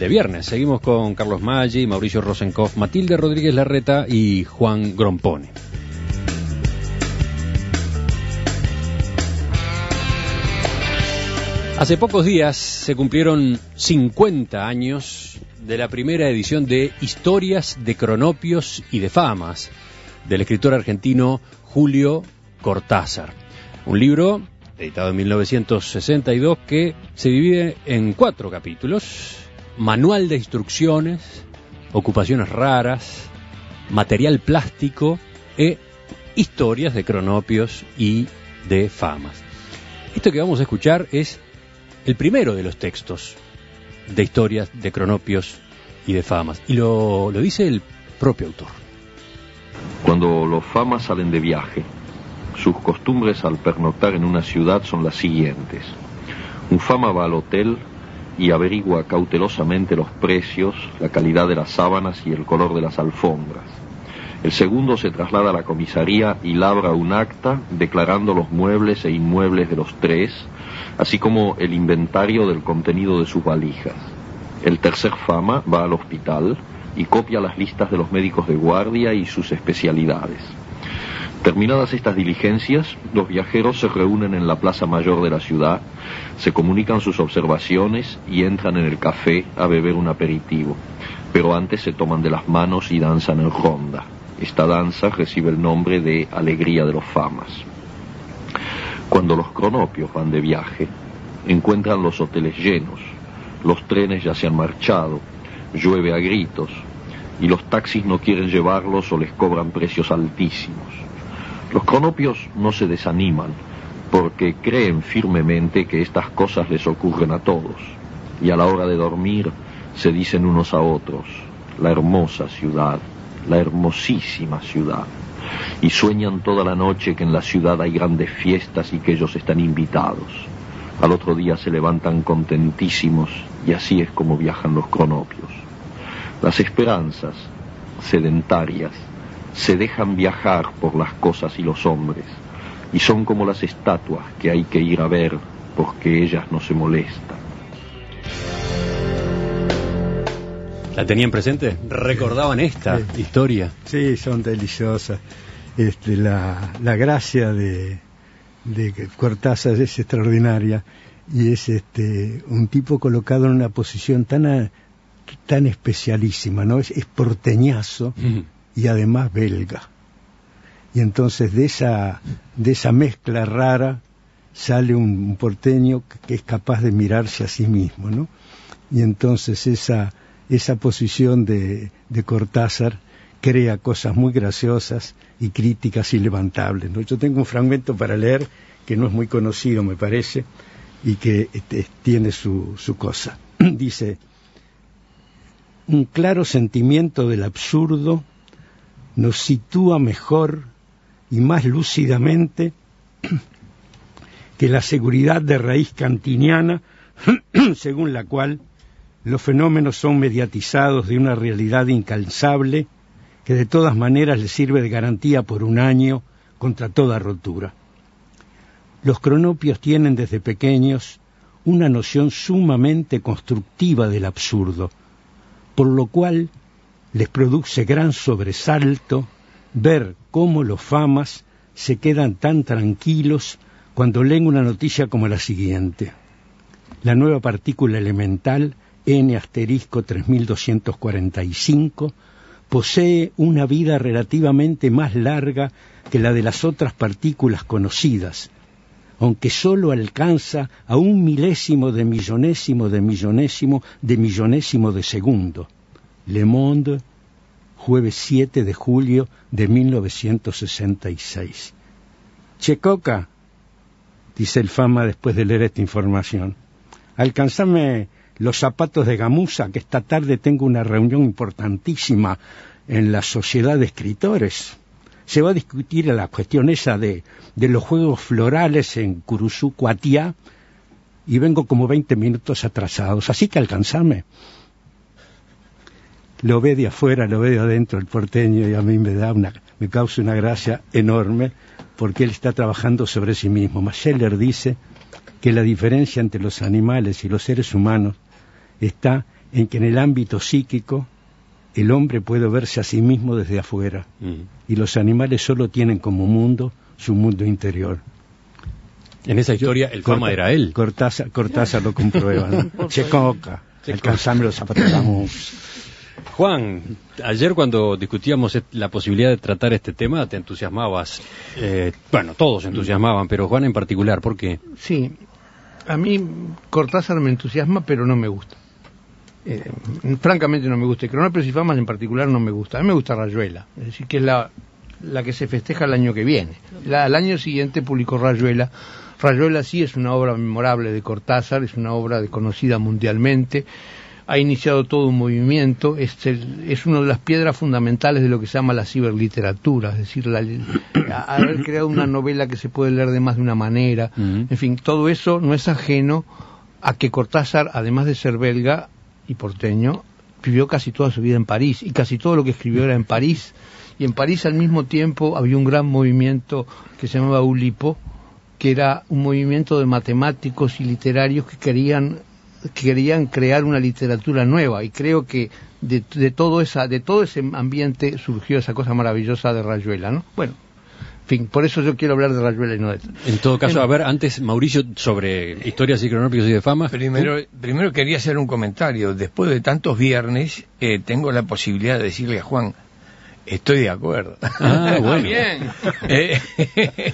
de viernes. Seguimos con Carlos Maggi, Mauricio Rosenkopf, Matilde Rodríguez Larreta y Juan Grompone. Hace pocos días se cumplieron 50 años de la primera edición de Historias de Cronopios y de Famas del escritor argentino Julio Cortázar. Un libro editado en 1962 que se divide en cuatro capítulos. Manual de instrucciones, ocupaciones raras, material plástico e historias de cronopios y de famas. Esto que vamos a escuchar es el primero de los textos de historias de cronopios y de famas. Y lo, lo dice el propio autor. Cuando los famas salen de viaje, sus costumbres al pernoctar en una ciudad son las siguientes. Un fama va al hotel y averigua cautelosamente los precios, la calidad de las sábanas y el color de las alfombras. El segundo se traslada a la comisaría y labra un acta declarando los muebles e inmuebles de los tres, así como el inventario del contenido de sus valijas. El tercer fama va al hospital y copia las listas de los médicos de guardia y sus especialidades. Terminadas estas diligencias, los viajeros se reúnen en la plaza mayor de la ciudad, se comunican sus observaciones y entran en el café a beber un aperitivo, pero antes se toman de las manos y danzan en ronda. Esta danza recibe el nombre de Alegría de los Famas. Cuando los cronopios van de viaje, encuentran los hoteles llenos, los trenes ya se han marchado, llueve a gritos, y los taxis no quieren llevarlos o les cobran precios altísimos. Los cronopios no se desaniman porque creen firmemente que estas cosas les ocurren a todos y a la hora de dormir se dicen unos a otros, la hermosa ciudad, la hermosísima ciudad, y sueñan toda la noche que en la ciudad hay grandes fiestas y que ellos están invitados. Al otro día se levantan contentísimos y así es como viajan los cronopios. Las esperanzas, sedentarias, se dejan viajar por las cosas y los hombres, y son como las estatuas que hay que ir a ver porque ellas no se molestan. ¿La tenían presente? ¿Recordaban esta Sí. historia? Sí, son deliciosas. Este, la, la gracia de, de Cortázar es extraordinaria y es este, un tipo colocado en una posición tan, a- tan especialísima, ¿no? Es, es porteñazo. Y además belga. Y entonces de esa, de esa mezcla rara sale un, porteño que- que es capaz de mirarse a sí mismo, ¿no? Y entonces esa, esa posición de, de Cortázar crea cosas muy graciosas y críticas y levantables. ¿no? Yo tengo un fragmento para leer que no es muy conocido, me parece, y que este, tiene su, su cosa. Dice, un claro sentimiento del absurdo nos sitúa mejor y más lúcidamente que la seguridad de raíz cantiniana, según la cual los fenómenos son mediatizados de una realidad incansable que de todas maneras le sirve de garantía por un año contra toda rotura. Los cronopios tienen desde pequeños una noción sumamente constructiva del absurdo, por lo cual les produce gran sobresalto ver cómo los famas se quedan tan tranquilos cuando leen una noticia como la siguiente. La nueva partícula elemental N asterisco 3245 posee una vida relativamente más larga que la de las otras partículas conocidas, aunque sólo alcanza a un milésimo de millonésimo de millonésimo de millonésimo de segundo. Le Monde, jueves 7 de julio de 1966. Checoca, dice el fama después de leer esta información, alcanzame los zapatos de gamuza, que esta tarde tengo una reunión importantísima en la sociedad de escritores. Se va a discutir la cuestión esa de, los juegos florales en Curuzú, Cuatía, y vengo como 20 minutos atrasados, así que alcanzame. Lo ve de afuera, lo ve de adentro el porteño y a mí me da una, me causa una gracia enorme porque él está trabajando sobre sí mismo. Mascheller dice que la diferencia entre los animales y los seres humanos está en que en el ámbito psíquico el hombre puede verse a sí mismo desde afuera y los animales solo tienen como mundo su mundo interior. En esa historia el Fama era él. Cortázar, Cortázar lo comprueba. ¿no? Checoca, alcanzame los zapatos. Juan, ayer cuando discutíamos la posibilidad de tratar este tema, te entusiasmabas. Eh, bueno, todos entusiasmaban, pero Juan en particular, ¿por qué? Sí, a mí Cortázar me entusiasma, pero no me gusta. Eh, francamente no me gusta. Y Cronopios y Famas en particular no me gusta. A mí me gusta Rayuela, es decir, que es la, la que se festeja el año que viene. La, al año siguiente publicó Rayuela. Rayuela sí es una obra memorable de Cortázar, es una obra conocida mundialmente ha iniciado todo un movimiento, es, el, es una de las piedras fundamentales de lo que se llama la ciberliteratura, es decir, la, haber creado una novela que se puede leer de más de una manera, en fin, todo eso no es ajeno a que Cortázar, además de ser belga y porteño, vivió casi toda su vida en París y casi todo lo que escribió era en París. Y en París al mismo tiempo había un gran movimiento que se llamaba Ulipo, que era un movimiento de matemáticos y literarios que querían querían crear una literatura nueva y creo que de, todo esa de todo ese ambiente surgió esa cosa maravillosa de Rayuela, ¿no? Bueno, en fin, por eso yo quiero hablar de Rayuela y no de En todo caso, a ver, antes Mauricio sobre historias y cronópicos y de fama. Primero, primero quería hacer un comentario. Después de tantos viernes, eh, tengo la posibilidad de decirle a Juan, estoy de acuerdo. Ah, bueno. Bien. Eh,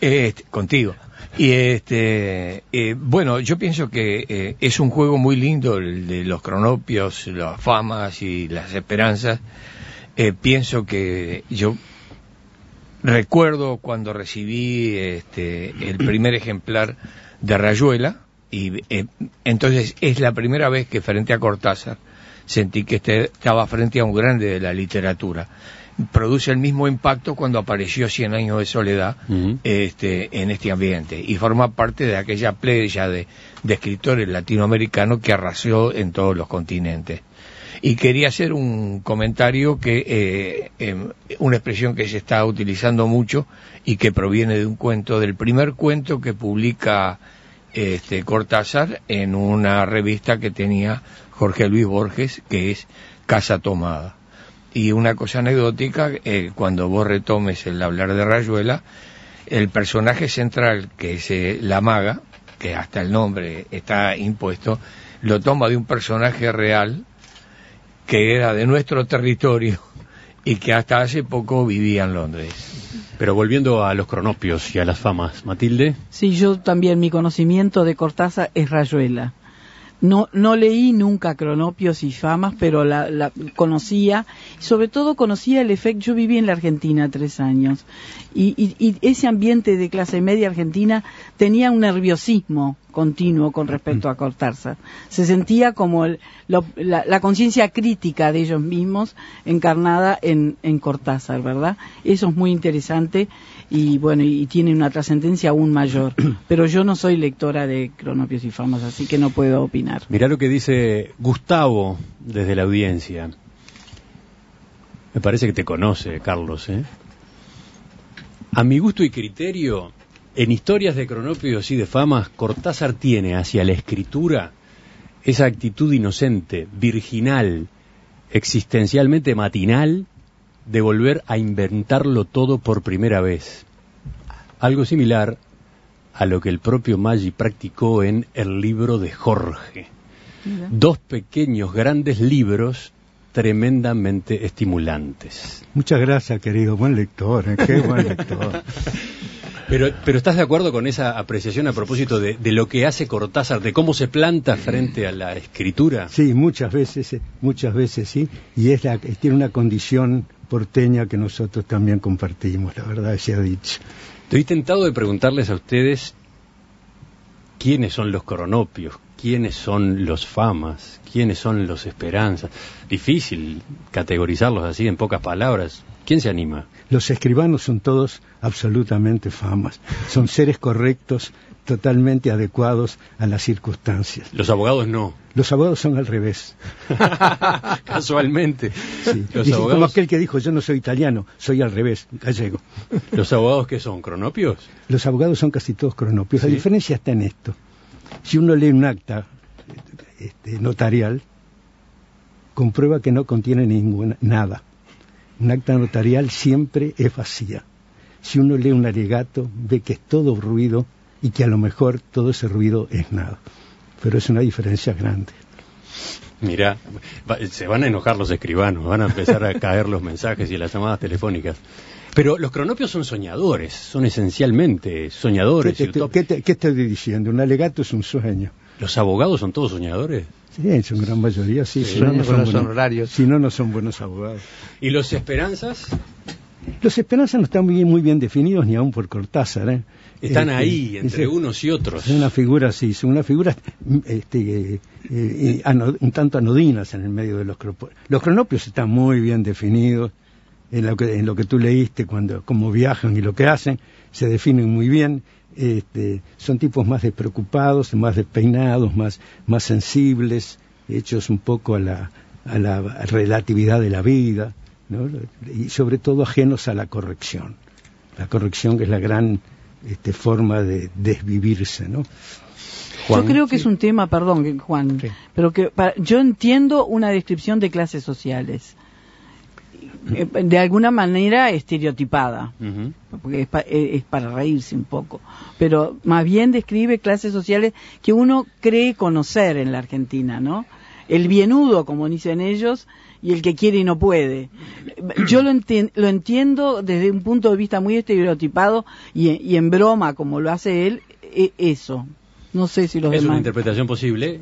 eh, contigo. Y este, eh, bueno, yo pienso que eh, es un juego muy lindo el de los cronopios, las famas y las esperanzas. Eh, pienso que yo recuerdo cuando recibí este, el primer ejemplar de Rayuela y entonces es la primera vez que frente a Cortázar sentí que este, estaba frente a un grande de la literatura produce el mismo impacto cuando apareció Cien años de soledad este, en este ambiente y forma parte de aquella playa de, escritores latinoamericanos que arrasó en todos los continentes. Y quería hacer un comentario que, eh, em, una expresión que se está utilizando mucho y que proviene de un cuento, del primer cuento que publica este, Cortázar en una revista que tenía Jorge Luis Borges, que es Casa Tomada. Y una cosa anecdótica, eh, cuando vos retomes el hablar de Rayuela, el personaje central, que es eh, la maga, que hasta el nombre está impuesto, lo toma de un personaje real que era de nuestro territorio y que hasta hace poco vivía en Londres. Pero volviendo a los cronopios y a las famas, Matilde. Sí, yo también, mi conocimiento de Cortázar es Rayuela. No, no leí nunca Cronopios y Famas, pero la, la, conocía, sobre todo conocía el efecto, yo viví en la Argentina tres años, y, y, ese ambiente de clase media argentina tenía un nerviosismo continuo con respecto a Cortázar. Se sentía como el, la, la conciencia crítica de ellos mismos encarnada en, en Cortázar, ¿verdad? Eso es muy interesante y bueno, y tiene una trascendencia aún mayor. Pero yo no soy lectora de Cronopios y Famas, así que no puedo opinar. Mirá lo que dice Gustavo desde la audiencia. Me parece que te conoce, Carlos, ¿eh? A mi gusto y criterio, en historias de cronopios y de famas, Cortázar tiene hacia la escritura esa actitud inocente, virginal, existencialmente matinal, de volver a inventarlo todo por primera vez. Algo similar a lo que el propio Maggi practicó en el libro de Jorge. Dos pequeños grandes libros tremendamente estimulantes. Muchas gracias, querido. Buen lector, ¿eh? qué buen lector. Pero, pero ¿estás de acuerdo con esa apreciación a propósito de, de, lo que hace Cortázar, de cómo se planta frente a la escritura? Sí, muchas veces, eh, muchas veces sí, y es la, tiene una condición porteña que nosotros también compartimos, la verdad se ha dicho. Estoy tentado de preguntarles a ustedes quiénes son los cronopios, quiénes son los famas, quiénes son los esperanzas. Difícil categorizarlos así en pocas palabras. ¿Quién se anima? Los escribanos son todos absolutamente famas. Son seres correctos, totalmente adecuados a las circunstancias. Los abogados no. Los abogados son al revés. Casualmente. Sí. Los Y abogados, Como aquel que dijo, yo no soy italiano, soy al revés, gallego. ¿Los abogados qué son? ¿Cronopios? Los abogados son casi todos cronopios. La diferencia está en esto. Si uno lee un acta este, notarial, comprueba que no contiene ninguna, nada. Un acta notarial siempre es vacía. Si uno lee un alegato, ve que es todo ruido y que a lo mejor todo ese ruido es nada. Pero es una diferencia grande. Mira, se van a enojar los escribanos, van a empezar a caer los mensajes y las llamadas telefónicas. Pero los cronopios son soñadores, son esencialmente ¿Qué soñadores. te, y utópicos. qué te- qué estoy diciendo? Un alegato es un sueño. ¿Los abogados son todos soñadores? Sí, en su gran mayoría sí. Sí, si, no, no son buenos, honorarios. si no, no son buenos abogados. ¿Y los esperanzas? Los esperanzas no están muy bien, muy bien definidos ni aún por Cortázar. ¿eh? Están Este, ahí, entre es- unos y otros. Es una figura así, son una figura este, eh, eh, ano- un tanto anodinas en el medio de los cronopios. Los cronopios están muy bien definidos en lo que, en lo que tú leíste, cuando cómo viajan y lo que hacen, se definen muy bien. Este, son tipos más despreocupados, más despeinados, más, más sensibles, hechos un poco a la, a la relatividad de la vida, ¿no? y sobre todo ajenos a la corrección. La corrección que es la gran este, forma de desvivirse, ¿no? yo creo que es un tema, perdón, Juan, Sí. pero que para- yo entiendo una descripción de clases sociales. Eh, De alguna manera estereotipada. Porque es, pa- eh, es para reírse un poco, pero más bien describe clases sociales que uno cree conocer en la Argentina, ¿no? El bienudo, como dicen ellos, y el que quiere y no puede. Yo lo, enti- lo entiendo desde un punto de vista muy estereotipado y, y en broma, como lo hace él, e- eso. No sé si los Es una interpretación posible,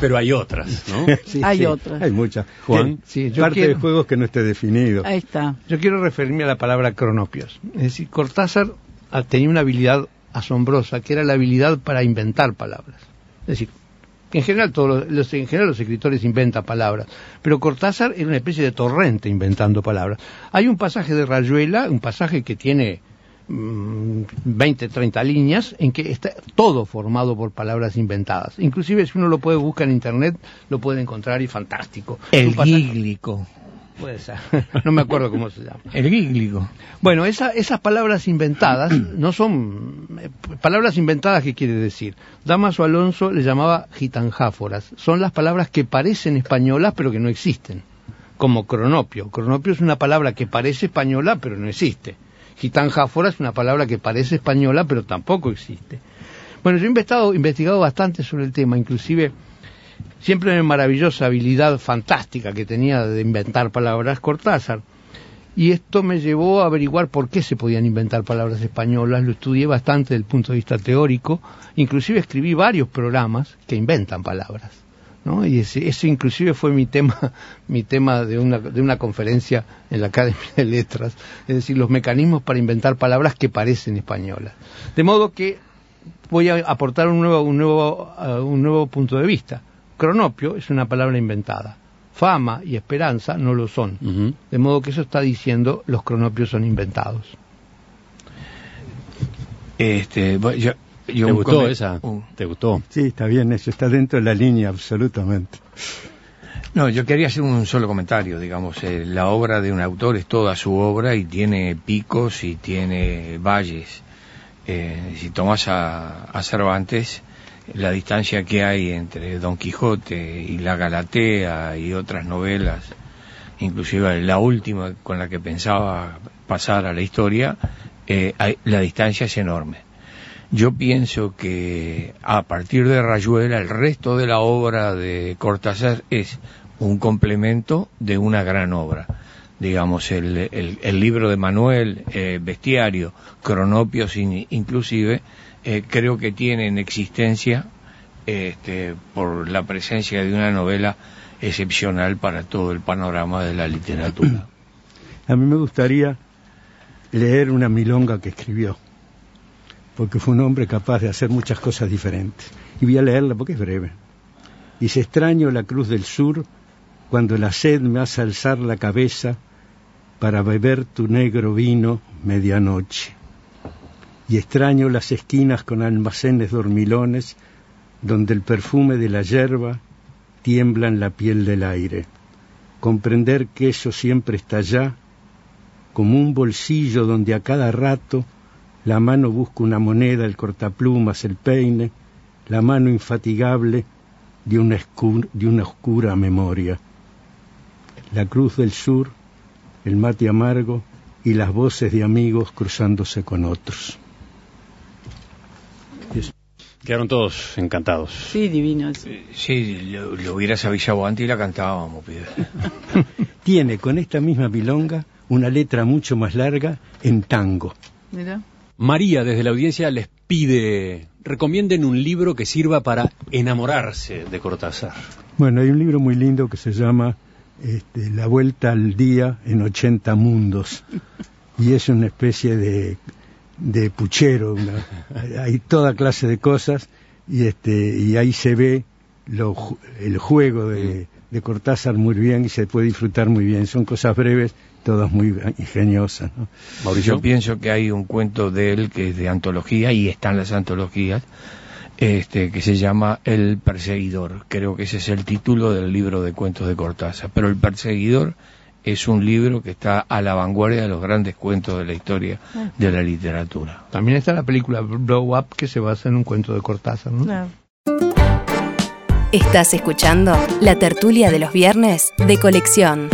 pero hay otras, ¿no? Sí, Hay sí, otras. Hay muchas. Juan. Sí, yo Parte quiero- del juego es que no esté definido. Ahí está. Yo quiero referirme a la palabra cronopios. Es decir, Cortázar tenía una habilidad asombrosa, que era la habilidad para inventar palabras. Es decir, en general, todos los, los- en general los escritores inventan palabras, pero Cortázar era una especie de torrente inventando palabras. Hay un pasaje de Rayuela, un pasaje que tiene 20, 30 líneas, en que está todo formado por palabras inventadas. Inclusive si uno lo puede buscar en internet, lo puede encontrar y fantástico. El gíglico. Puede ser. No me acuerdo cómo se llama. El gíglico. Bueno, esa- esas palabras inventadas no son eh, palabras inventadas, ¿qué quiere decir? Damaso Alonso le llamaba gitanjáforas. Son las palabras que parecen españolas pero que no existen. Como cronopio. Cronopio es una palabra que parece española pero no existe. Gitanjáfora es una palabra que parece española pero tampoco existe. Bueno, yo he investigado, bastante sobre el tema, inclusive siempre me maravilló esa habilidad fantástica que tenía de inventar palabras Cortázar. Y esto me llevó a averiguar por qué se podían inventar palabras españolas. Lo estudié bastante desde el punto de vista teórico. Inclusive escribí varios programas que inventan palabras. ¿No? Y ese, ese inclusive fue mi tema, mi tema de una, de una conferencia en la Academia de Letras. Es decir, los mecanismos para inventar palabras que parecen españolas. De modo que voy a aportar un nuevo, un nuevo, uh, un nuevo punto de vista. Cronopio es una palabra inventada. Fama y esperanza no lo son. De modo que eso está diciendo los cronopios son inventados. Este, yo, yo ¿Te gustó comen- esa? un- ¿Te gustó? Sí, está bien, eso está dentro de la línea, absolutamente. No, yo quería hacer un solo comentario, digamos, eh, la obra de un autor es toda su obra y tiene picos y tiene valles. Eh, si tomas a, a Cervantes, la distancia que hay entre Don Quijote y La Galatea y otras novelas, inclusive la última con la que pensaba pasar a la historia, eh, hay- la distancia es enorme. Yo pienso que a partir de Rayuela el resto de la obra de Cortázar es un complemento de una gran obra. Digamos, el, el- libro de Manuel, eh, Bestiario, Cronopios in- inclusive, eh, creo que tienen existencia este, por la presencia de una novela excepcional para todo el panorama de la literatura. A mí me gustaría leer una milonga que escribió, porque fue un hombre capaz de hacer muchas cosas diferentes. y voy a leerla porque es breve. Dice, extraño la cruz del sur cuando la sed me hace alzar la cabeza para beber tu negro vino medianoche. Y extraño las esquinas con almacenes dormilones donde el perfume de la yerba tiembla en la piel del aire. Comprender que eso siempre está allá, como un bolsillo donde a cada rato la mano busca una moneda, el cortaplumas, el peine, la mano infatigable de una, de una oscura memoria. La cruz del sur, el mate amargo y las voces de amigos cruzándose con otros. Quedaron todos encantados. Sí, divinos. Sí, lo, lo hubieras avisado antes y la cantábamos, Tiene con esta misma pilonga una letra mucho más larga en tango. Mira. María desde la audiencia les pide, recomienden un libro que sirva para enamorarse de Cortázar. Bueno, hay un libro muy lindo que se llama este, La Vuelta al Día en 80 Mundos. Y es una especie de de puchero, hay toda clase de cosas y este y ahí se ve lo, el juego de, de, Cortázar muy bien y se puede disfrutar muy bien. Son cosas breves, todas muy ingeniosas. Mauricio, Yo pienso que hay un cuento de él que es de antología y están las antologías. Este, que se llama El Perseguidor. Creo que ese es el título del libro de cuentos de Cortázar. Pero El Perseguidor es un libro que está a la vanguardia de los grandes cuentos de la historia ah. de la literatura. También está la película Blow Up que se basa en un cuento de Cortázar, ¿no? Estás escuchando la tertulia de los viernes de colección.